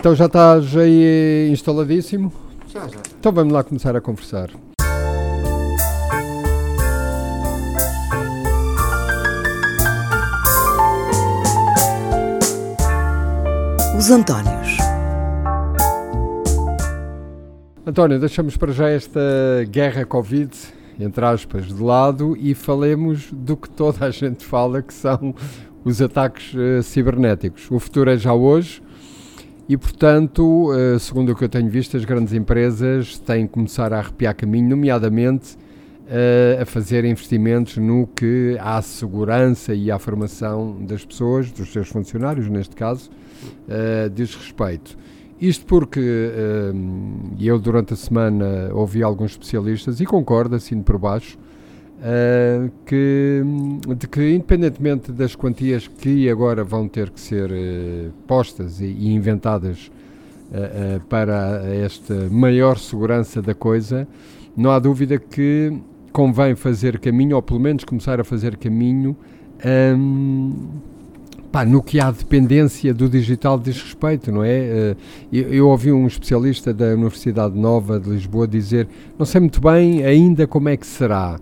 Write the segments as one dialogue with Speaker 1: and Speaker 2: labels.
Speaker 1: Então já estás aí instaladíssimo?
Speaker 2: Já, já.
Speaker 1: Então vamos lá começar a conversar.
Speaker 3: Os Antónios.
Speaker 1: António, deixamos para já esta guerra Covid, entre aspas, de lado e falemos do que toda a gente fala, que são os ataques uh, cibernéticos. O futuro é já hoje e, portanto, uh, segundo o que eu tenho visto, as grandes empresas têm que começar a arrepiar caminho, nomeadamente uh, a fazer investimentos no que à segurança e à formação das pessoas, dos seus funcionários, neste caso, diz respeito. Isto porque eu, durante a semana, ouvi alguns especialistas e concordo, assim por baixo, Uh, que, de que, independentemente das quantias que agora vão ter que ser uh, postas e, e inventadas uh, para esta maior segurança da coisa, não há dúvida que convém fazer caminho, ou pelo menos começar a fazer caminho, um, pá, no que há dependência do digital diz respeito, não é? Eu, eu, ouvi um especialista da Universidade Nova de Lisboa dizer: não sei muito bem ainda como é que será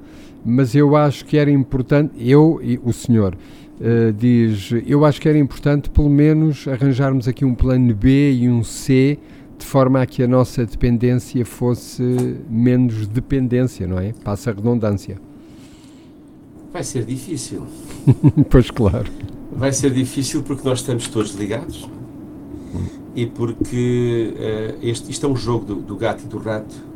Speaker 1: mas eu acho que era importante, eu e o senhor uh, diz, eu acho que era importante pelo menos arranjarmos aqui um plano B e um C de forma a que a nossa dependência fosse menos dependência, não é? Passa a redundância.
Speaker 2: Vai ser difícil.
Speaker 1: pois claro.
Speaker 2: Vai ser difícil porque nós estamos todos ligados e porque uh, este, isto é um jogo do, do gato e do rato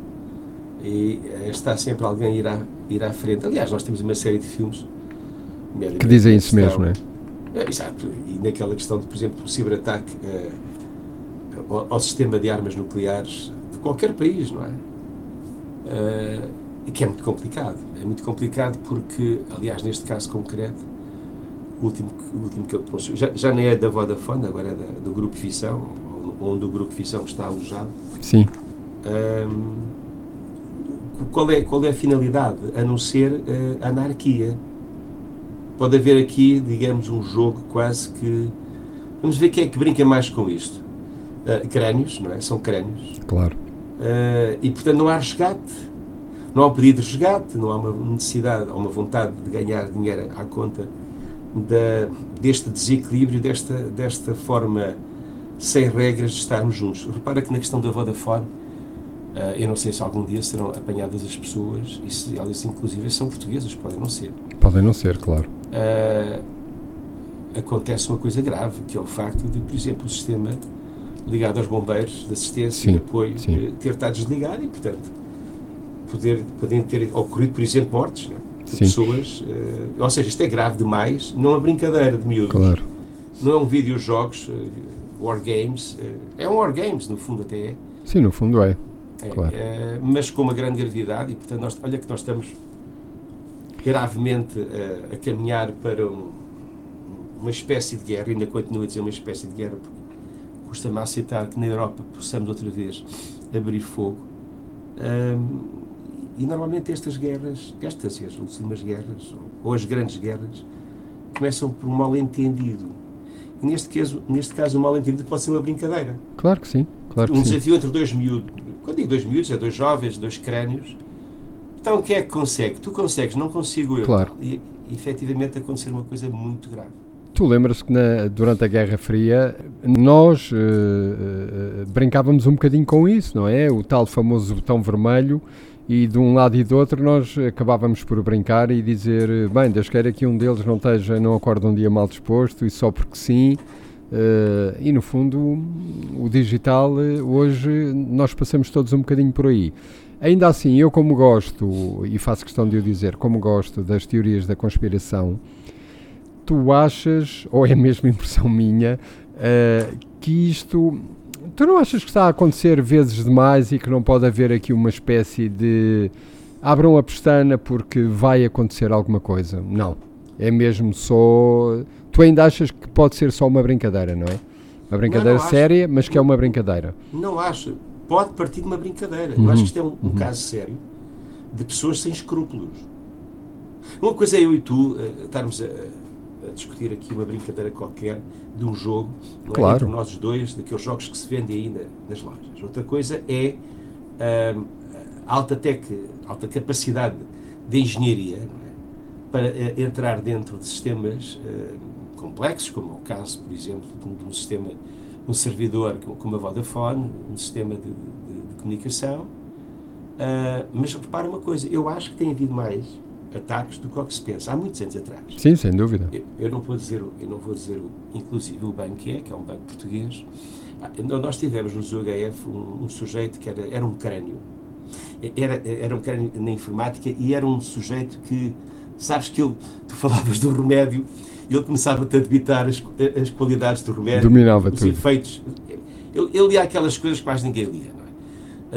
Speaker 2: e uh, está sempre alguém a ir à, ir à frente. Aliás, nós temos uma série de filmes
Speaker 1: que dizem isso mesmo, não é?
Speaker 2: é? Exato. E naquela questão de, por exemplo, o ciberataque uh, ao, ao, sistema de armas nucleares de qualquer país, não é? Uh, e que é muito complicado. É muito complicado porque, aliás, neste caso concreto, o último, o último que eu trouxe, já, já nem é da Vodafone, agora é da, do Grupo Fissão, onde o Grupo Fissão está alojado.
Speaker 1: Sim.
Speaker 2: Um, qual é, qual é a finalidade? A não ser uh, anarquia. Pode haver aqui, digamos, um jogo quase que. Vamos ver quem é que brinca mais com isto. Uh, crânios, não é? São crânios.
Speaker 1: Claro.
Speaker 2: Uh, e portanto não há resgate. Não há um pedido de resgate, não há uma necessidade ou uma vontade de ganhar dinheiro à conta da, deste desequilíbrio, desta, desta forma sem regras de estarmos juntos. Repara que na questão da Vodafone eu não sei se algum dia serão apanhadas as pessoas, e se elas inclusive são portuguesas, podem não ser.
Speaker 1: Podem não ser, claro.
Speaker 2: Uh, acontece uma coisa grave, que é o facto de, por exemplo, o sistema ligado aos bombeiros de assistência sim, e apoio sim. Eh, ter estado desligado e, portanto, poder, podem ter ocorrido, por exemplo, mortes né, de pessoas. Uh, ou seja, isto é grave demais, não é brincadeira de miúdos.
Speaker 1: Claro.
Speaker 2: Não é um videojogos, uh, war games, é um war games, no fundo até é.
Speaker 1: Sim, no fundo é.
Speaker 2: É, claro. é, mas com uma grande gravidade e, portanto, nós, olha que nós estamos gravemente a, a caminhar para um, uma espécie de guerra, ainda continuo a dizer uma espécie de guerra, porque custa-me aceitar que na Europa possamos outra vez abrir fogo. Um, e normalmente estas guerras, estas e as últimas guerras, ou as grandes guerras, começam por um mal-entendido. Neste caso, neste caso, o mal-entendido pode ser uma brincadeira.
Speaker 1: Claro que sim. Claro
Speaker 2: um
Speaker 1: que
Speaker 2: desafio
Speaker 1: sim.
Speaker 2: entre dois miúdos, digo dois miúdos, é dois jovens, dois crânios. Então, quem é que consegue? Tu consegues, não consigo eu.
Speaker 1: Claro.
Speaker 2: E, efetivamente, acontecer uma coisa muito grave.
Speaker 1: Tu lembras que na, durante a Guerra Fria nós uh, uh, brincávamos um bocadinho com isso, não é? O tal famoso botão vermelho e de um lado e do outro nós acabávamos por brincar e dizer, bem, Deus queira que um deles não esteja, não acorde um dia mal disposto e só porque sim, Uh, e no fundo, o digital, eh, hoje, nós passamos todos um bocadinho por aí. Ainda assim, eu, como gosto, e faço questão de o dizer, como gosto das teorias da conspiração, tu achas, ou é mesmo impressão minha, uh, que isto. Tu não achas que está a acontecer vezes demais e que não pode haver aqui uma espécie de. Abram a pestana porque vai acontecer alguma coisa? Não. É mesmo só tu ainda achas que pode ser só uma brincadeira, não é? Uma brincadeira não, não séria, acho, mas que é uma brincadeira.
Speaker 2: Não acho. Pode partir de uma brincadeira. Uhum. Eu acho que isto é um, um uhum. caso sério de pessoas sem escrúpulos. Uma coisa é eu e tu uh, estarmos a, a discutir aqui uma brincadeira qualquer de um jogo, não
Speaker 1: Claro.
Speaker 2: é? entre nós dois, daqueles jogos que se vendem aí na- nas lojas. Outra coisa é a alta, tec, alta capacidade de engenharia é? para eh, entrar dentro de sistemas eh, complexos, como é o caso, por exemplo, de um, sistema, um servidor como- a Vodafone, um sistema de, de- de comunicação. Ah, mas repara uma coisa, eu acho que tem havido mais ataques do que o que se pensa, há muitos anos atrás.
Speaker 1: Sim, sem dúvida.
Speaker 2: Eu, eu não vou dizer, eu não vou dizer o, inclusive o banco que é, que é um banco português. Ah, então Nós tivemos no ZUHF um, um sujeito que era, era um crânio. Era, era um crânio na informática e era um sujeito que, sabes que ele, tu falavas do remédio, ele começava-te a debitar as, as qualidades do remédio,
Speaker 1: Dominava
Speaker 2: os
Speaker 1: tudo.
Speaker 2: efeitos. Ele, ele lia aquelas coisas que quase ninguém lia, não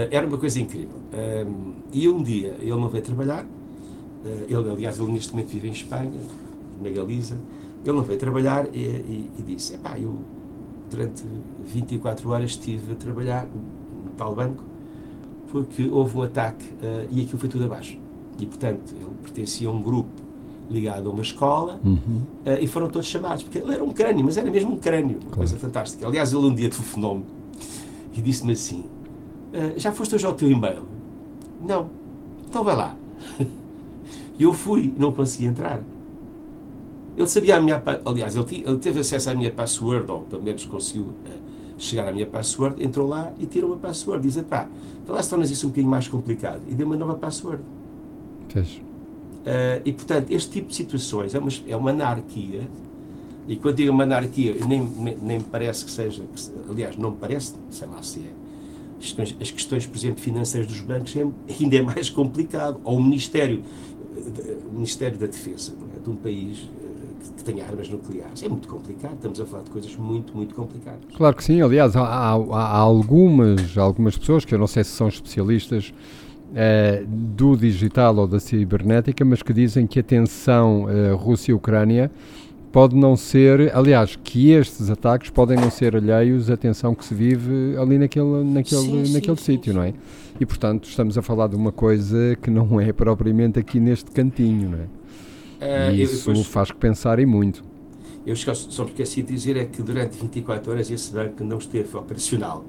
Speaker 2: é? Ah, Era uma coisa incrível. Ahm, e um dia ele não veio trabalhar, eh, ele, aliás, ele neste momento vive em Espanha, na Galiza. Ele não veio trabalhar e, e- e disse: Epá, eu durante 24 horas estive a trabalhar no tal banco porque houve um ataque eh, e aquilo foi tudo abaixo. E, portanto, ele pertencia a um grupo ligado a uma escola
Speaker 1: Uhum.
Speaker 2: eh, e foram todos chamados, porque ele era um crânio, mas era mesmo um crânio, uma coisa fantástica. Aliás, ele um dia telefonou-me e disse-me assim: "Ah, Já foste hoje ao teu e-mail? Não. Então vai lá. E eu fui, não consegui entrar. Ele sabia a minha. Aliás, ele, ti- ele teve acesso à minha password, ou pelo menos conseguiu eh, chegar à minha password, entrou lá e tirou a password. Diz: pá, então lá se tornas isso um bocadinho mais complicado. E deu uma nova password.
Speaker 1: Fez.
Speaker 2: Uh, e, portanto, este tipo de situações é uma, é uma anarquia. E quando digo uma anarquia, nem, nem, parece que seja. aliás, não parece, sei lá se é. As questões, por exemplo, financeiras dos bancos é, ainda é mais complicado. Ou o Ministério, o Ministério da Defesa é? de um país eh, que, tenha armas nucleares. É muito complicado. Estamos a falar de coisas muito, muito complicadas.
Speaker 1: Claro que sim, aliás, há, há- há algumas, algumas pessoas que eu não sei se são especialistas eh, do digital ou da cibernética, mas que dizem que a tensão eh, Rússia-Ucrânia pode não ser, aliás, que estes ataques podem não ser alheios à tensão que se vive ali naquele, naquele,
Speaker 2: Sim,
Speaker 1: naquele
Speaker 2: sim,
Speaker 1: sítio,
Speaker 2: sim.
Speaker 1: não é? E portanto estamos a falar de uma coisa que não é propriamente aqui neste cantinho, não é?
Speaker 2: Ah,
Speaker 1: E isso
Speaker 2: depois-
Speaker 1: faz que pensar e muito.
Speaker 2: Eu só só me esqueci de dizer é que durante 24 horas esse banco não esteve operacional.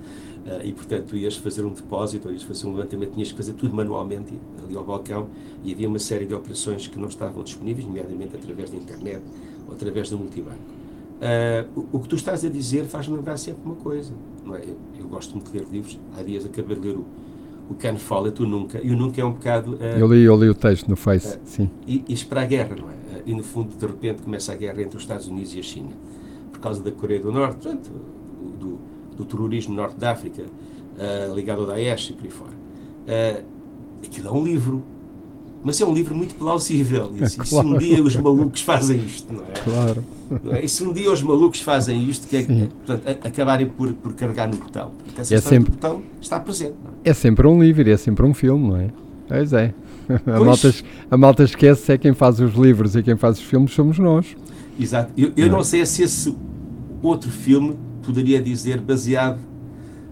Speaker 2: Ah, e, portanto, tu ias fazer um depósito, ou ias fazer um levantamento, tinhas que fazer tudo manualmente ali ao balcão e havia uma série de operações que não estavam disponíveis, nomeadamente através da internet ou através do multibanco. Ah, o, o que tu estás a dizer faz-me lembrar sempre uma coisa. Não é? eu, eu gosto muito de ler livros. Há dias acabei de ler o, o Ken Follett, o Nunca, e o Nunca é um bocado. ah,
Speaker 1: Eu li, eu li o texto no Face, sim.
Speaker 2: e, e para a guerra, não é? E no fundo, de repente, começa a guerra entre os Estados Unidos e a China, por causa da Coreia do Norte, portanto, do, do terrorismo no norte da África, ah, ligado ao Daesh e por aí fora. Ah, aquilo é um livro, mas é um livro muito plausível. E, se- se um
Speaker 1: Claro.
Speaker 2: dia os malucos fazem isto, não é?
Speaker 1: Claro.
Speaker 2: Não é? E se um dia os malucos fazem isto, que é, portanto, a- acabarem por, por carregar no botão. Essa
Speaker 1: É sempre-
Speaker 2: do botão está presente. É?
Speaker 1: É sempre um livro, é sempre um filme, não é? Pois é. A malta, a malta esquece é quem faz os livros e quem faz os filmes somos nós.
Speaker 2: Exato. Eu, eu
Speaker 1: Não é?
Speaker 2: não sei se esse outro filme poderia dizer baseado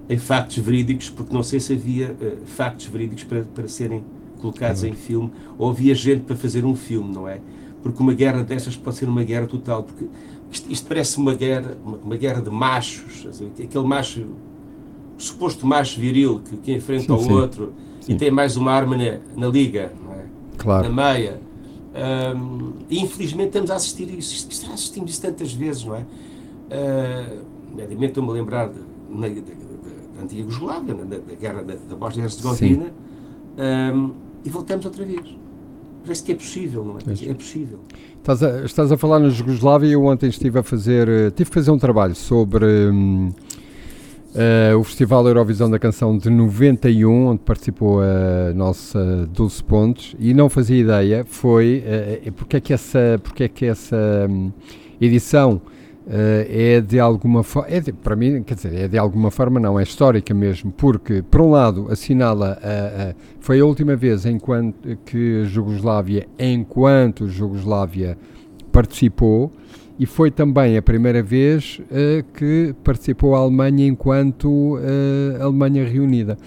Speaker 2: em factos verídicos, porque não sei se havia eh, factos verídicos para, para serem colocados em filme, ou havia gente para fazer um filme, não é? Porque uma guerra destas pode ser uma guerra total, porque isto, isto parece uma guerra, uma, uma guerra de machos, dizer, aquele macho, o suposto macho viril que, que enfrenta o outro
Speaker 1: Sim.
Speaker 2: e tem mais uma arma na, na liga, não é?
Speaker 1: Claro.
Speaker 2: na meia. Ahm, e infelizmente estamos a assistir isso. Isto- isto- Já assistimos isso tantas vezes, não é? Uh, Mediamente estou-me a lembrar de- na- da, antiga Jugoslávia, da, da guerra da, da Bósnia-Herzegovina, Ahm, e voltamos outra vez. Parece que é possível, não é? É possível.
Speaker 1: Estás a, estás a falar na Jugoslávia e eu ontem estive a fazer, eh, tive que fazer um trabalho sobre hum, eh, o Festival Eurovisão da Canção de 91, onde participou a nossa Dulce Pontes, e não fazia ideia, foi eh, porque é que essa, porque é que essa hum, edição é de alguma forma, é para mim, quer dizer, é de alguma forma não, é histórica mesmo, porque, por um lado, assinala, foi a última vez enquanto, que a Jugoslávia, enquanto Jugoslávia participou, e foi também a primeira vez eh, que participou a Alemanha enquanto eh, Alemanha reunida.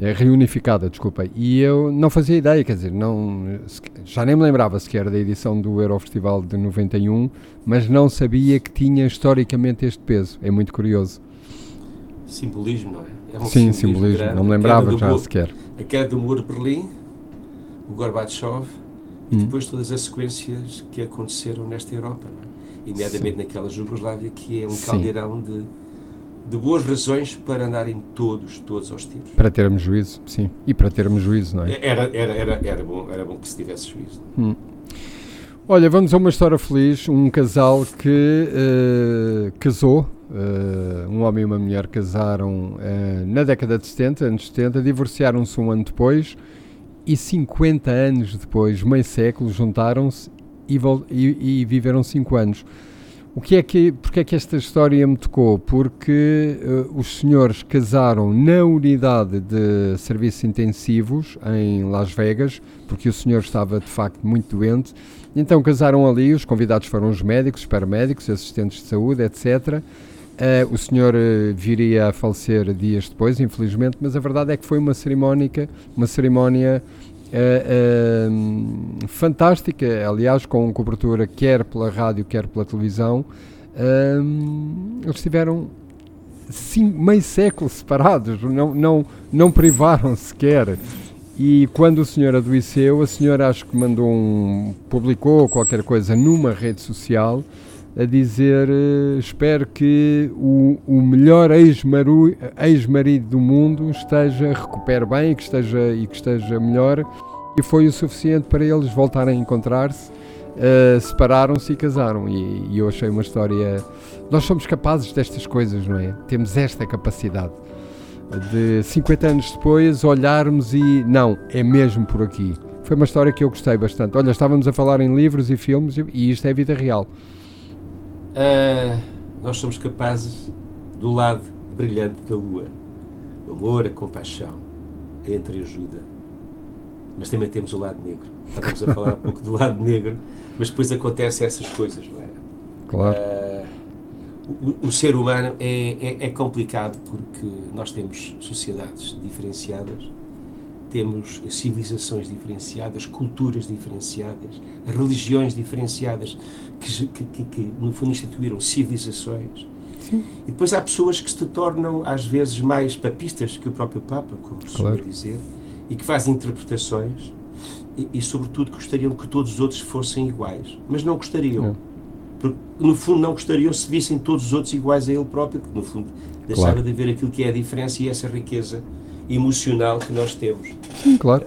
Speaker 1: É reunificada, desculpa. E eu não fazia ideia, quer dizer, não, já nem me lembrava sequer da edição do Eurofestival de 91, mas não sabia que tinha historicamente este peso. É muito curioso.
Speaker 2: Simbolismo, não é? é
Speaker 1: um Sim, simbolismo, simbolismo. não me lembrava já
Speaker 2: muro,
Speaker 1: sequer.
Speaker 2: A queda do muro de Berlim, o Gorbachev e hum. depois todas as sequências que aconteceram nesta Europa, é? imediatamente naquela Jugoslávia, que é um Sim. caldeirão de de boas razões para andarem todos, todos aos tiros.
Speaker 1: Para termos juízo, sim. E para termos juízo, não é?
Speaker 2: Era, era, era, era, bom, era bom que se tivesse juízo.
Speaker 1: Hum. Olha, vamos a uma história feliz. Um casal que uh, casou, uh, um homem e uma mulher casaram uh, na década de 70, anos 70, divorciaram-se um ano depois e 50 anos depois, meio século, juntaram-se e, e, e viveram 5 anos. O que é que, porque é que esta história me tocou? Porque uh, os senhores casaram na unidade de serviços intensivos em Las Vegas, porque o senhor estava de facto muito doente. Então casaram ali, os convidados foram os médicos, os paramédicos, assistentes de saúde, etc. Uh, eh, o senhor uh, viria a falecer dias depois, infelizmente, mas a verdade é que foi uma cerimónica, uma cerimónia uh, uh, fantástica, aliás, com cobertura quer pela rádio, quer pela televisão. Uh, eles tiveram cinco, meio século separados, não, não, não privaram sequer. E quando o senhor adoeceu, a senhora acho que mandou um. publicou qualquer coisa numa rede social a dizer uh, espero que o, o melhor ex-marido ex do mundo esteja recupere bem que esteja, e que esteja melhor. E foi o suficiente para eles voltarem a encontrar-se uh, separaram-se e casaram. E, e eu achei uma história nós somos capazes destas coisas não é? temos esta capacidade de 50 anos depois olharmos e não, é mesmo por aqui. Foi uma história que eu gostei bastante. Olha, estávamos a falar em livros e filmes e isto é vida real
Speaker 2: Uh, nós somos capazes do lado brilhante da lua. O amor, a compaixão, a entreajuda. Mas também temos o lado negro. Estávamos a falar um pouco do lado negro, mas depois acontecem essas coisas, não é?
Speaker 1: Claro.
Speaker 2: Uh, o, o, ser humano é, é, é complicado porque nós temos sociedades diferenciadas temos civilizações diferenciadas, culturas diferenciadas, religiões diferenciadas, que, que, que no fundo instituíram civilizações. Sim. E depois há pessoas que se tornam, às vezes, mais papistas que o próprio Papa, como se claro. dizer, e que fazem interpretações e, e, sobretudo, gostariam que todos os outros fossem iguais. Mas não gostariam. Não. Porque, no fundo, não gostariam se vissem todos os outros iguais a ele próprio, porque, no fundo, deixava claro. de ver aquilo que é a diferença e essa riqueza emocional que nós temos.
Speaker 1: Sim, claro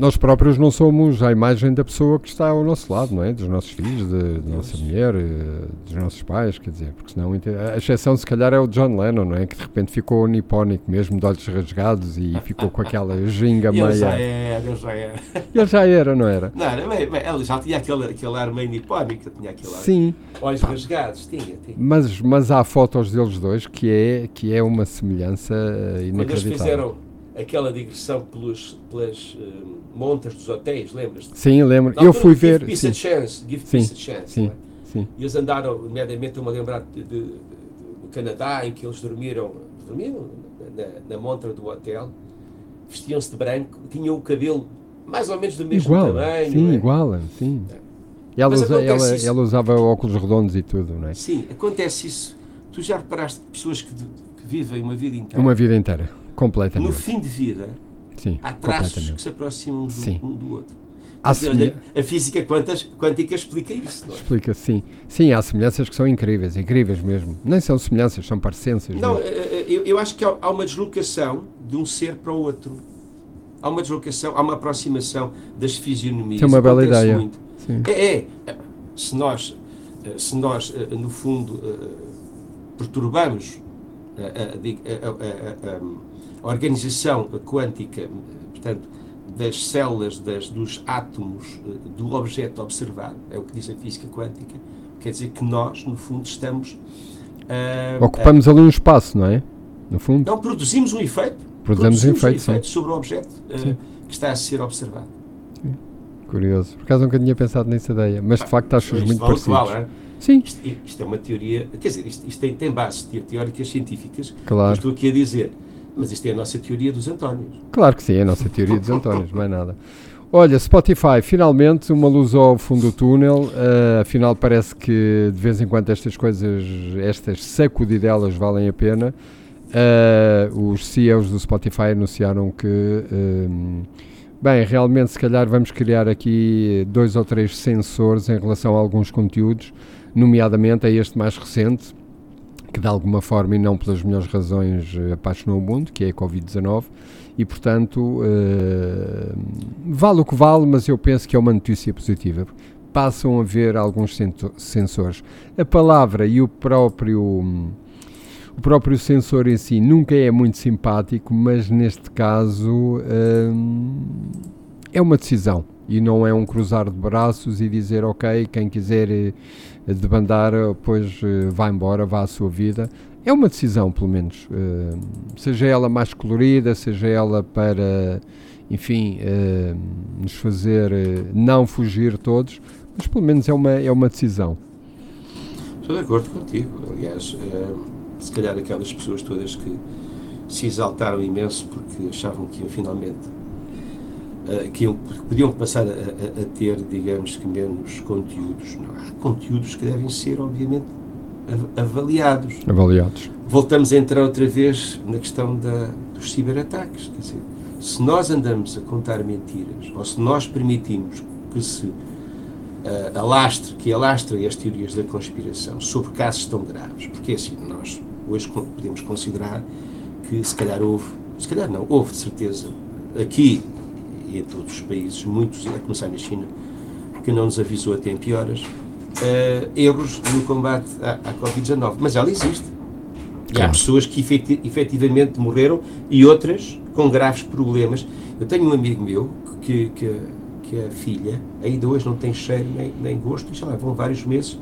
Speaker 1: nós próprios não somos a imagem da pessoa que está ao nosso lado, não é? Dos nossos filhos, de, da nossa mulher, eh, dos nossos pais, quer dizer, porque senão a exceção se calhar é o John Lennon, não é? Que de repente ficou nipónico mesmo, de olhos rasgados e ficou com aquela ginga meia.
Speaker 2: Ele já era, ele já era.
Speaker 1: Ele já era, não era?
Speaker 2: Não, ele já tinha aquele, aquele ar meio nipónico, tinha aquele ar.
Speaker 1: Sim.
Speaker 2: Olhos rasgados, tinha, tinha.
Speaker 1: Mas, mas há fotos deles dois que é, que é uma semelhança inacreditável. Quando eles fizeram
Speaker 2: aquela digressão pelos, pelas uh, montas dos hotéis, lembras-te?
Speaker 1: Sim, lembro. eu fui give ver.
Speaker 2: Peace sim. a chance, give sim, peace a chance. Sim, é? sim. E eles andaram, imediatamente, eu me lembrar de, de, do Canadá, em que eles dormiram, dormiram na, na montra do hotel, vestiam-se de branco, tinham o cabelo mais ou menos do mesmo
Speaker 1: igual,
Speaker 2: tamanho.
Speaker 1: Sim, é? igual, sim. É. Ela, usa, ela, ela, usava óculos redondos e tudo, não é?
Speaker 2: Sim, acontece isso. Tu já reparaste pessoas que, que vivem uma vida inteira.
Speaker 1: Uma vida inteira Completamente.
Speaker 2: No fim de vida,
Speaker 1: Sim,
Speaker 2: há traços que se aproximam do,
Speaker 1: sim.
Speaker 2: um do outro. A física quântica explica isso, não é?
Speaker 1: Explica, sim. Sim, há semelhanças que são incríveis, incríveis mesmo. Nem são semelhanças, são parecenças.
Speaker 2: Não, eh, eh, eu, eu acho que há uma deslocação de um ser para o outro. Há uma deslocação, há uma aproximação das fisionomias.
Speaker 1: É uma bela ideia. Muito.
Speaker 2: É, é, se nós, eh, se nós, no fundo, perturbamos a, a, a, a organização quântica, portanto, das células, das, dos átomos eh, do objeto observado, é o que diz a física quântica, quer dizer que nós, no fundo, estamos.
Speaker 1: Uh, Ocupamos uh, ali um espaço, não é? No fundo.
Speaker 2: Não, produzimos um efeito.
Speaker 1: Produzimos, um efeito,
Speaker 2: efeito sobre o objeto uh, que está a ser observado.
Speaker 1: Sim. Curioso. Por acaso nunca tinha pensado nessa ideia, mas de facto acho muito parecidos. Vale, é?
Speaker 2: Sim. Isto, isto, é uma teoria, quer dizer, isto, isto tem, tem bases teóricas científicas.
Speaker 1: Claro.
Speaker 2: Estou aqui a dizer Mas isto é a nossa teoria dos Antónios.
Speaker 1: Claro que sim, é a nossa teoria dos Antónios, é nada. Olha, Spotify, finalmente uma luz ao fundo do túnel. Uh, afinal, parece que de vez em quando estas coisas, estas sacudidelas valem a pena. Uh, os CEOs do Spotify anunciaram que, um, bem, realmente, se calhar vamos criar aqui dois ou três sensores em relação a alguns conteúdos, nomeadamente a este mais recente, que de alguma forma e não pelas melhores razões apaixonou o mundo, que é a Covid-19 e, portanto, uh, vale o que vale, mas eu penso que é uma notícia positiva. Passam a haver alguns sensores. A palavra e o próprio, o próprio sensor em si nunca é muito simpático, mas neste caso uh, é uma decisão e não é um cruzar de braços e dizer ok, quem quiser eh, debandar, pois vai embora, vá à sua vida é uma decisão, pelo menos. Uh, seja ela mais colorida, seja ela para, enfim, uh, nos fazer não fugir todos, mas pelo menos é uma, é uma decisão.
Speaker 2: Estou de acordo contigo. Aliás, se calhar aquelas pessoas todas que se exaltaram imenso porque achavam que iam finalmente. Que iam, podiam passar a, a, ter, digamos que, menos conteúdos. Não, há conteúdos que devem ser, obviamente, avaliados.
Speaker 1: Avaliados.
Speaker 2: Voltamos a entrar outra vez na questão da, dos ciberataques. Quer dizer, se nós andamos a contar mentiras, ou se nós permitimos que se uh, alastre, que alastrem as teorias da conspiração sobre casos tão graves, porque é assim, nós hoje podemos considerar que se calhar houve, se calhar não, houve de certeza, aqui e em todos os países, muitos, a começar na China, que não nos avisou a tempo e horas, uh, erros no combate à, à Covid-19. Mas ela existe. E claro. há pessoas que efeti efetivamente morreram e outras com graves problemas. Eu tenho um amigo meu que, que, que a filha ainda hoje não tem cheiro nem, nem gosto, e já vão vários meses,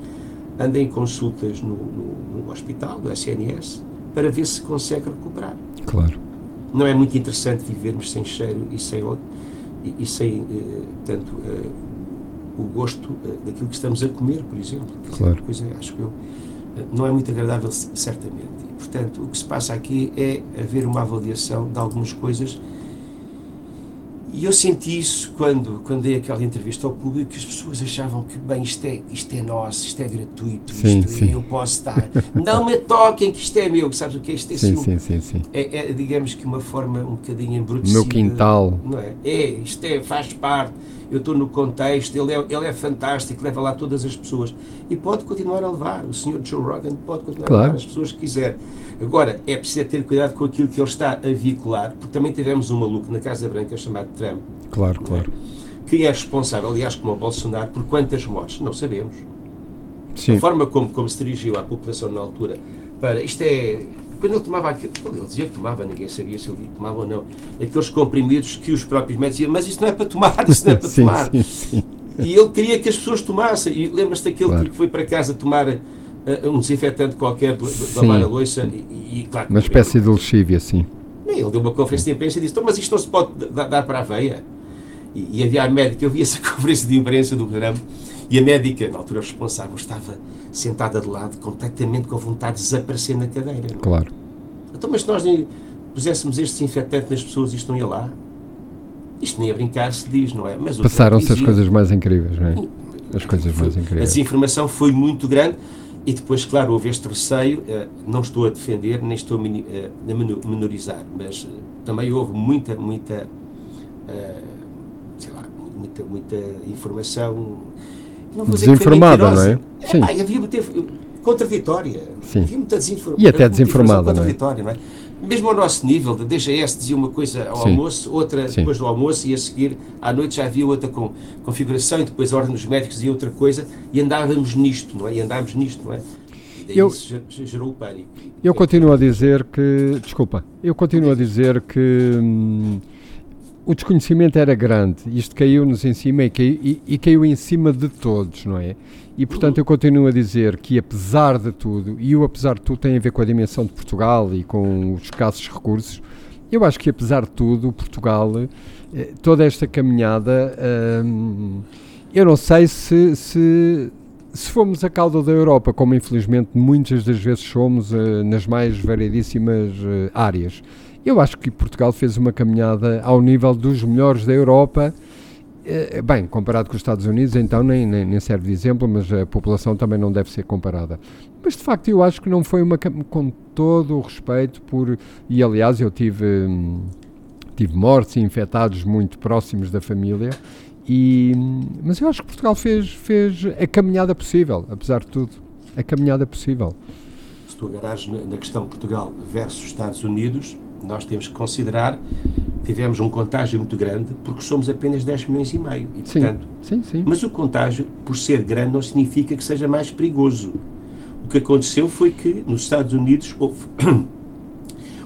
Speaker 2: anda em consultas no, no, no hospital, do SNS, para ver se consegue recuperar.
Speaker 1: Claro.
Speaker 2: Não é muito interessante vivermos sem cheiro e sem, e, e sem, uh, tanto, uh, o gosto uh, daquilo que estamos a comer, por exemplo.
Speaker 1: Claro.
Speaker 2: Coisa, acho que eu, não é muito agradável, certamente. E, portanto, o que se passa aqui é haver uma avaliação de algumas coisas. E eu senti isso quando, quando dei aquela entrevista ao público, que as pessoas achavam que, bem, isto é, isto é nosso, isto é gratuito,
Speaker 1: sim,
Speaker 2: isto
Speaker 1: sim.
Speaker 2: eu posso estar. não me toquem, que isto é meu, sabes o que é isto? É,
Speaker 1: sim, sim, sim, sim.
Speaker 2: É, é, digamos que uma forma um bocadinho embrutecida.
Speaker 1: Meu quintal.
Speaker 2: Não é? é, isto é, faz parte eu estou no contexto, ele é, ele é fantástico, leva lá todas as pessoas. E pode continuar a levar, o senhor Joe Rogan pode continuar claro. a levar as pessoas que quiser. Agora, é preciso ter cuidado com aquilo que ele está a vincular, porque também tivemos um maluco na Casa Branca chamado Trump.
Speaker 1: Claro, claro.
Speaker 2: É? Que é responsável, aliás, como o Bolsonaro, por quantas mortes? Não sabemos.
Speaker 1: Sim.
Speaker 2: A forma como, como se dirigiu à população na altura para. Isto é quando ele tomava aquilo, ele dizia que tomava, ninguém sabia se ele tomava ou não, aqueles comprimidos que os próprios médicos diziam, mas isso não é para tomar, isso não é para
Speaker 1: sim,
Speaker 2: tomar.
Speaker 1: Sim, sim.
Speaker 2: E ele queria que as pessoas tomassem. E lembras-te daquele claro. que foi para casa tomar um desinfetante qualquer de lavar a louça? E, e, claro,
Speaker 1: uma espécie de lexívia, sim.
Speaker 2: Ele deu uma conferência de imprensa e disse: então, Mas isto não se pode dar para a veia? E, e havia a médica, eu vi essa conferência de imprensa do programa, e a médica, na altura responsável, estava sentada de lado, completamente com vontade de desaparecer na cadeira. Não?
Speaker 1: Claro.
Speaker 2: Então, mas se nós puséssemos este desinfetante nas pessoas, isto não ia lá? Isto nem a brincar se diz, não é?
Speaker 1: Passaram-se as coisas mais incríveis, não é? As coisas mais incríveis.
Speaker 2: A desinformação foi muito grande e depois, claro, houve este receio. Eh, não estou a defender, nem estou eh, a menorizar, mas eh, também houve muita, muita, sei lá, muita, muita informação.
Speaker 1: Não Desinformada, não é?
Speaker 2: Sim. É, havia, teve, contraditória.
Speaker 1: Sim.
Speaker 2: Havia muita desinformação.
Speaker 1: E até desinformada, não é?
Speaker 2: não é? Mesmo ao nosso nível, da DGS dizia uma coisa ao Sim. almoço, outra Sim. depois do almoço, e a seguir à noite já havia outra com configuração, e depois a ordem dos médicos dizia outra coisa, e andávamos nisto, não é? E andávamos nisto, não é? E eu, isso gerou o pânico.
Speaker 1: Eu continuo a dizer que, desculpa, eu continuo a dizer que hum, o desconhecimento era grande, isto caiu-nos em cima e caiu, e, e caiu em cima de todos, não é? E portanto eu continuo a dizer que apesar de tudo, e o apesar de tudo tem a ver com a dimensão de Portugal e com os escassos recursos, eu acho que apesar de tudo, Portugal, eh, toda esta caminhada, hum, eu não sei se, se, se fomos a cauda da Europa, como infelizmente muitas das vezes somos uh, nas mais variedíssimas uh, áreas. Eu acho que Portugal fez uma caminhada ao nível dos melhores da Europa. Eh, bem, comparado com os Estados Unidos, então nem, nem, nem, serve de exemplo, mas a população também não deve ser comparada. Mas de facto, eu acho que não foi uma. com todo o respeito por. E aliás, eu tive. Hum, tive mortes e infectados muito próximos da família. E, mas eu acho que Portugal fez, fez a caminhada possível, apesar de tudo. A caminhada possível.
Speaker 2: Se tu agarrares na questão Portugal versus Estados Unidos, nós temos que considerar tivemos um contágio muito grande porque somos apenas 10 milhões e meio. E,
Speaker 1: sim, portanto, sim, sim.
Speaker 2: Mas o contágio, por ser grande, não significa que seja mais perigoso. O que aconteceu foi que nos Estados Unidos houve,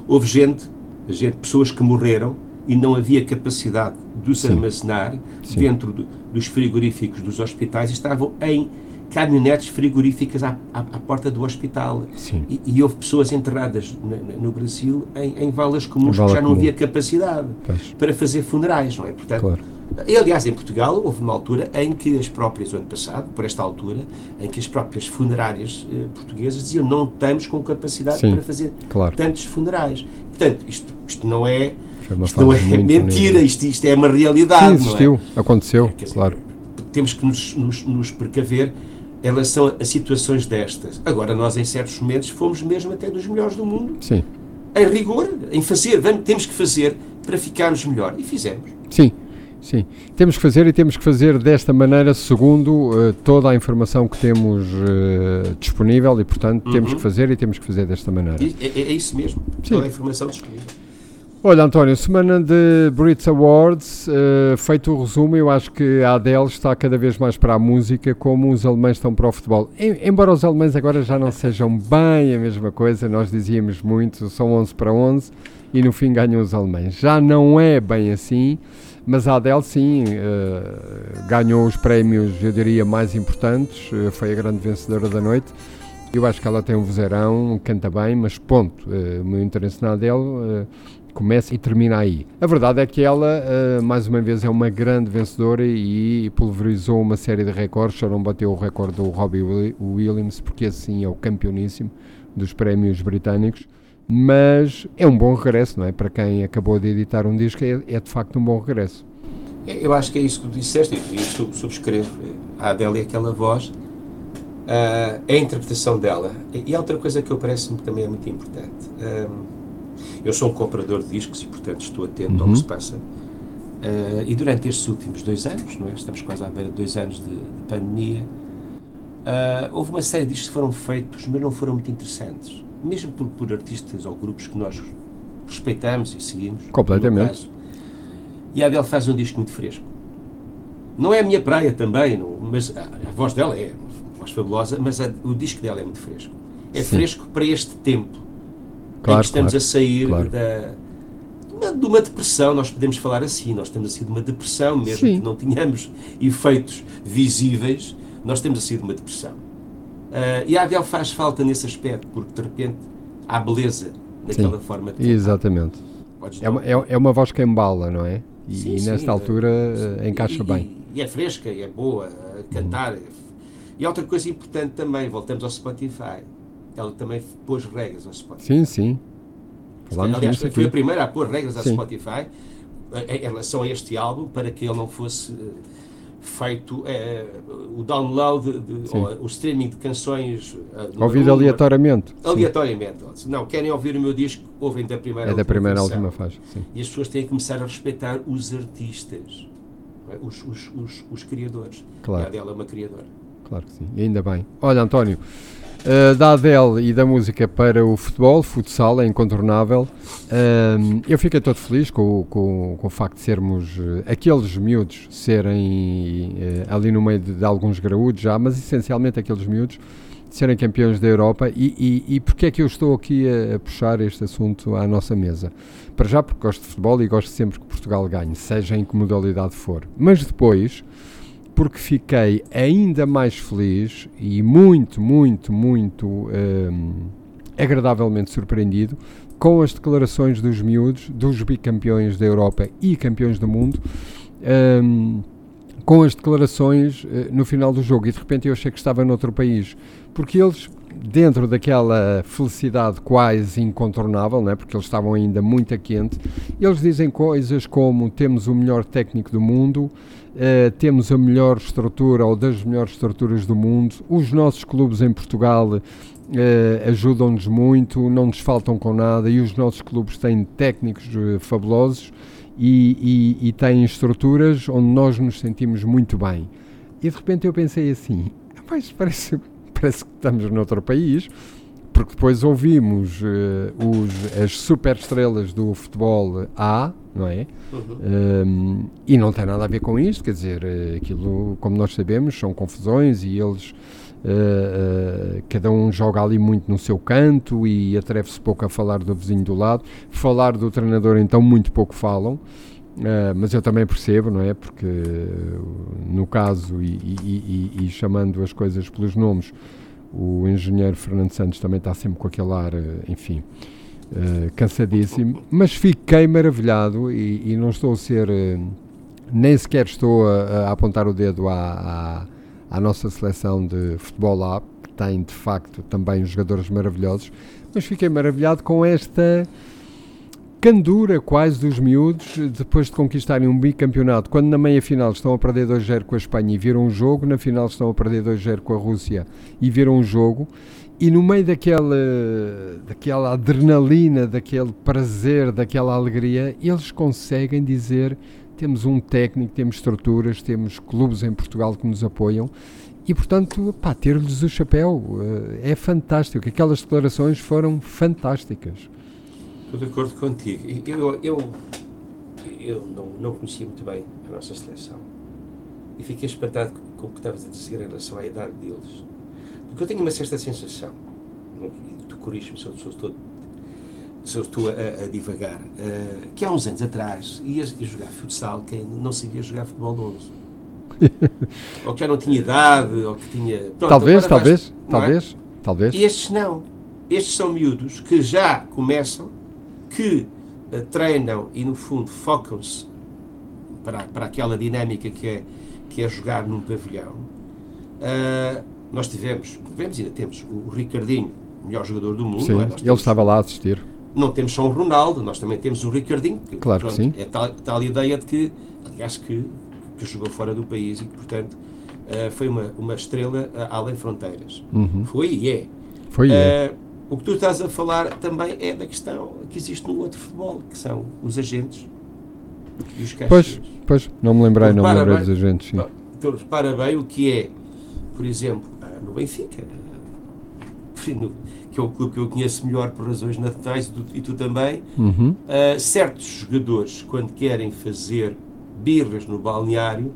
Speaker 2: houve gente gente, pessoas que morreram e não havia capacidade de os armazenar dentro do, dos frigoríficos dos hospitais e estavam em caminhonetes frigoríficas à, à, à porta do hospital. E, e, houve pessoas enterradas no, no Brasil em, em, valas comuns que já não havia capacidade pois. para fazer funerais, não é? Portanto, claro. E, aliás, em Portugal houve uma altura em que as próprias, o ano passado, por esta altura, em que as próprias funerárias eh, portuguesas diziam não estamos com capacidade Sim, para fazer claro. tantos funerais. Portanto, isto, isto não é, isto não é mentira, isto, isto, é uma realidade.
Speaker 1: Sim, existiu,
Speaker 2: é?
Speaker 1: aconteceu, é, dizer, claro.
Speaker 2: Temos que nos, nos, nos precaver em relação a situações destas. Agora, nós em certos momentos fomos mesmo até dos melhores do mundo.
Speaker 1: Sim.
Speaker 2: Em rigor, em fazer, vamos, temos que fazer para ficarmos melhor. E fizemos.
Speaker 1: Sim. Sim, temos que fazer e temos que fazer desta maneira segundo uh, toda a informação que temos uh, disponível e, portanto, uhum. temos que fazer e temos que fazer desta maneira.
Speaker 2: É, é, é isso mesmo, Sim. toda a informação disponível.
Speaker 1: Olha, António, semana de Brits Awards, uh, feito o resumo, eu acho que a Adele está cada vez mais para a música, como os alemães estão para o futebol. Em, embora os alemães agora já não sejam bem a mesma coisa, nós dizíamos muito, são 11 para 11 e no fim ganham os alemães. Já não é bem assim. Mas a Adele, sim, uh, ganhou os prémios, eu diria, mais importantes, uh, foi a grande vencedora da noite. Eu acho que ela tem um vozeirão, canta bem, mas ponto. Uh, o meu interesse na Adele começa e termina aí. A verdade é que ela, mais uma vez, é uma grande vencedora e pulverizou uma série de recordes. Só não bateu o recorde do Robbie Williams, porque assim é o campeoníssimo dos prémios britânicos mas é um bom regresso, não é? Para quem acabou de editar um disco, é, é de facto um bom regresso.
Speaker 2: Eu acho que é isso que tu disseste, e subscrevo. A Adélia é aquela voz, uh, a interpretação dela. E outra coisa que eu parece-me também é muito importante. Eu sou um comprador de discos e, portanto, estou atento uhum. ao que se passa. Uh, e durante estes últimos dois anos, não é? estamos quase à beira de dois anos de, de pandemia, uh, houve uma série de discos que foram feitos, mas não foram muito interessantes mesmo por, por artistas ou grupos que nós respeitamos e seguimos.
Speaker 1: Completamente.
Speaker 2: E a Adele faz um disco muito fresco. Não é a minha praia também, não, mas a, a, voz dela é uma voz fabulosa, mas a, o disco dela é muito fresco. É Sim. fresco para este tempo claro, em que estamos claro, a sair claro. da, de uma depressão, nós podemos falar assim, nós temos a sair de uma depressão, mesmo Sim. que não tenhamos efeitos visíveis, nós temos a sair de uma depressão. Uh, e a Adele faz falta nesse aspecto, porque de repente há beleza naquela sim, forma de
Speaker 1: Exatamente. É uma, é, é, uma voz que embala, não é? E, sim, e nesta sim, altura uh, encaixa
Speaker 2: e,
Speaker 1: bem.
Speaker 2: E, é fresca, e é boa a cantar. Hum. E outra coisa importante também, voltamos ao Spotify. Ela também pôs regras ao Spotify.
Speaker 1: Sim, sim.
Speaker 2: Falamos Aliás, foi aqui. a primeira a pôr regras ao Spotify em relação a este álbum para que ele não fosse feito é, o download, de, o streaming de canções.
Speaker 1: Uh, Ouvido aleatoriamente.
Speaker 2: Aleatoriamente. Sim. Não, querem ouvir o meu disco, ouvem da primeira
Speaker 1: É da primeira à última faixa. Sim.
Speaker 2: E as pessoas têm que começar a respeitar os artistas, é? os, os, os, os, criadores. Claro. E a dela é uma criadora.
Speaker 1: Claro que sim. E ainda bem. Olha, António. Uh, da Adele e da música para o futebol, futsal, é incontornável. Uh, eu fiquei todo feliz com, com, com o facto de sermos uh, aqueles miúdos serem ali no meio de, de, alguns graúdos já, mas essencialmente aqueles miúdos serem campeões da Europa. E, e, e porque é que eu estou aqui a, a, puxar este assunto à nossa mesa? Para já, porque gosto de futebol e gosto sempre que Portugal ganhe, seja em que modalidade for. Mas depois porque fiquei ainda mais feliz e muito, muito, muito um, agradavelmente surpreendido com as declarações dos miúdos, dos bicampeões da Europa e campeões do mundo, um, com as declarações uh, no final do jogo. E de repente eu achei que estava noutro país, porque eles dentro daquela felicidade quase incontornável, não é? porque eles estavam ainda muito a quente, eles dizem coisas como temos o melhor técnico do mundo, uh, temos a melhor estrutura ou das melhores estruturas do mundo, os nossos clubes em Portugal uh, ajudam-nos muito, não nos faltam com nada e os nossos clubes têm técnicos uh, fabulosos e, e, e têm estruturas onde nós nos sentimos muito bem. E de repente eu pensei assim, mas parece parece que estamos noutro país, porque depois ouvimos uh, os, as super estrelas do futebol A, não é? Uhum. Um, e não tem nada a ver com isto, quer dizer, eh, aquilo, como nós sabemos, são confusões e eles, uh, uh, cada um joga ali muito no seu canto e atreve-se pouco a falar do vizinho do lado. Falar do treinador, então, muito pouco falam. Uh, mas eu também percebo, não é? Porque no caso, e, e, e, e, chamando as coisas pelos nomes, o engenheiro Fernando Santos também está sempre com aquele ar, eh, enfim, uh, cansadíssimo. Mas fiquei maravilhado e, não estou a ser, nem sequer estou a, a apontar o dedo à, à, à, nossa seleção de futebol lá, que tem de facto também jogadores maravilhosos, mas fiquei maravilhado com esta candura quase dos miúdos depois de conquistarem um bicampeonato, quando na meia-final estão a perder 2-0 com a Espanha e viram um jogo, na final estão a perder 2-0 com a Rússia e viram um jogo, e no meio daquela, daquela adrenalina, daquele prazer, daquela alegria, eles conseguem dizer temos um técnico, temos estruturas, temos clubes em Portugal que nos apoiam e, portanto, pá, ter-lhes o chapéu eh, é fantástico. Aquelas declarações foram fantásticas.
Speaker 2: Estou de acordo contigo. Eu, eu, eu não, não conhecia muito bem a nossa seleção. E fiquei espantado com o que estavas a dizer em relação à idade deles. Porque eu tenho uma certa sensação, e tu corriges-me se eu estou, se eu estou a, a divagar, uh, que há uns anos atrás ia, ia jogar futsal quem não sabia jogar futebol 11. ou que já não tinha idade, ou que tinha.
Speaker 1: Pronto, talvez, talvez, vais, talvez, é? talvez.
Speaker 2: Estes não. Estes são miúdos que já começam que uh, treinam e, no fundo, focam-se para, para aquela dinâmica que é, que é jogar num pavilhão. Uh, nós tivemos, tivemos ainda temos o Ricardinho, melhor jogador do mundo.
Speaker 1: Sim,
Speaker 2: é?
Speaker 1: ele estava lá a assistir.
Speaker 2: Não temos só o Ronaldo, nós também temos o Ricardinho.
Speaker 1: Que, claro pronto, que sim.
Speaker 2: É tal, tal ideia de que, aliás, que, que jogou fora do país e que, portanto, uh, foi uma, uma estrela uh, além fronteiras.
Speaker 1: Uhum.
Speaker 2: Foi e é.
Speaker 1: Foi e é.
Speaker 2: O que tu estás a falar também é da questão que existe no outro futebol, que são os agentes e os
Speaker 1: Pois, pois não me lembrei, não me lembrei dos agentes. Sim.
Speaker 2: Então, repara bem o que é, por exemplo, ah, no Benfica, que é o clube que eu conheço melhor por razões naturais e tu também,
Speaker 1: uhum.
Speaker 2: uh, certos jogadores, quando querem fazer birras no balneário,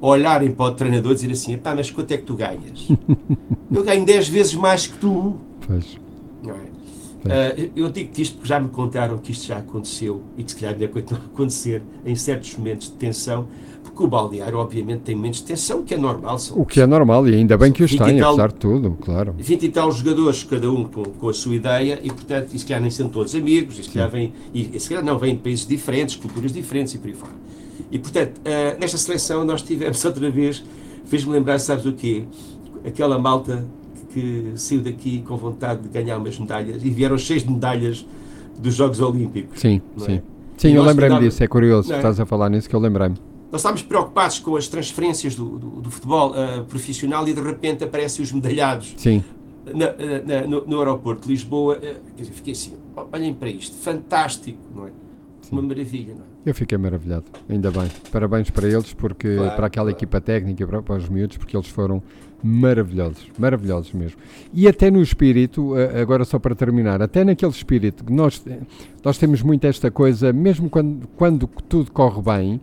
Speaker 2: olharem para o treinador e dizer assim: pá, mas quanto é que tu ganhas? eu ganho 10 vezes mais que tu.
Speaker 1: Pois.
Speaker 2: Não é? Uh, eu digo que isto porque já me contaram que isto já aconteceu e que se calhar deve continuar a acontecer em certos momentos de tensão, porque o balneário, obviamente, tem momentos de tensão, o que é normal.
Speaker 1: São, o que é normal, e ainda bem que os tem, tal, apesar de tudo, claro.
Speaker 2: 20 e tal jogadores, cada um com, com a sua ideia, e portanto, e se calhar nem são todos amigos, e se calhar, vem, e, se calhar não, vêm de países diferentes, culturas diferentes e por aí fora. E portanto, uh, nesta seleção nós tivemos outra vez, fez-me lembrar, sabes o quê? Aquela malta que saiu daqui com vontade de ganhar umas medalhas e vieram cheios de medalhas dos Jogos Olímpicos.
Speaker 1: Sim, sim. É? Sim, eu lembrei-me disso, é curioso, é? estás a falar nisso que eu lembrei-me.
Speaker 2: Nós estávamos preocupados com as transferências do, do, do futebol uh, profissional e de repente aparecem os medalhados
Speaker 1: Sim.
Speaker 2: Na, eh, na, no, no, aeroporto de Lisboa. Uh, quer dizer, fiquei assim, olhem para isto, fantástico, não é? Sim. Uma maravilha, não é?
Speaker 1: Eu fiquei maravilhado, ainda bem. Parabéns para eles, porque claro, para aquela claro. equipa técnica, para, para os miúdos, porque eles foram maravilhosos, maravilhosos mesmo. E até no espírito, agora só para terminar, até naquele espírito que nós, nós temos muito esta coisa, mesmo quando, quando tudo corre bem,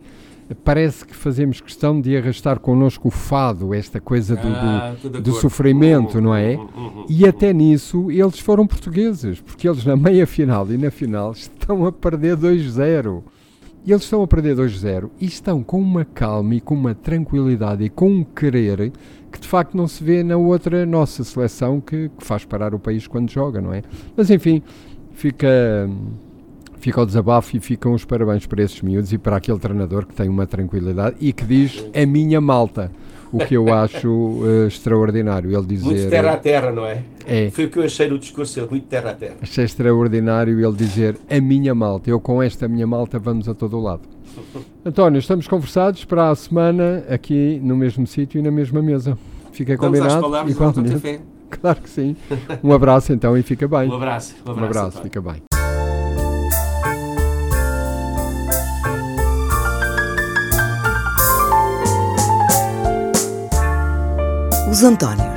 Speaker 1: parece que fazemos questão de arrastar connosco o fado, esta coisa do, ah, do, do sofrimento, não é? Uhum, uhum, uhum, e até nisso eles foram portugueses, porque eles na meia final e na final estão a perder 2-0. E eles estão a perder 2-0 e estão com uma calma e com uma tranquilidade e com um querer que de facto não se vê na outra nossa seleção que, que faz parar o país quando joga, não é? Mas enfim, fica, fica o desabafo e ficam os parabéns para esses miúdos e para aquele treinador que tem uma tranquilidade e que diz a minha malta o que eu acho uh, extraordinário. Ele dizer.
Speaker 2: Muito terra a terra, não é?
Speaker 1: É.
Speaker 2: Foi o que eu achei no discurso dele, muito terra a terra.
Speaker 1: Achei extraordinário ele dizer a minha malta. Eu com esta minha malta vamos a todo o lado. António, estamos conversados para a semana aqui no mesmo sítio e na mesma mesa. Fica
Speaker 2: Vamos às
Speaker 1: combinado?
Speaker 2: palavras do Dr.
Speaker 1: Igualmente.
Speaker 2: Café.
Speaker 1: Claro que sim. Um abraço então e fica bem.
Speaker 2: Um abraço. Um
Speaker 1: Um
Speaker 2: abraço.
Speaker 1: abraço,
Speaker 2: António.
Speaker 1: fica bem.
Speaker 3: Os Antónios.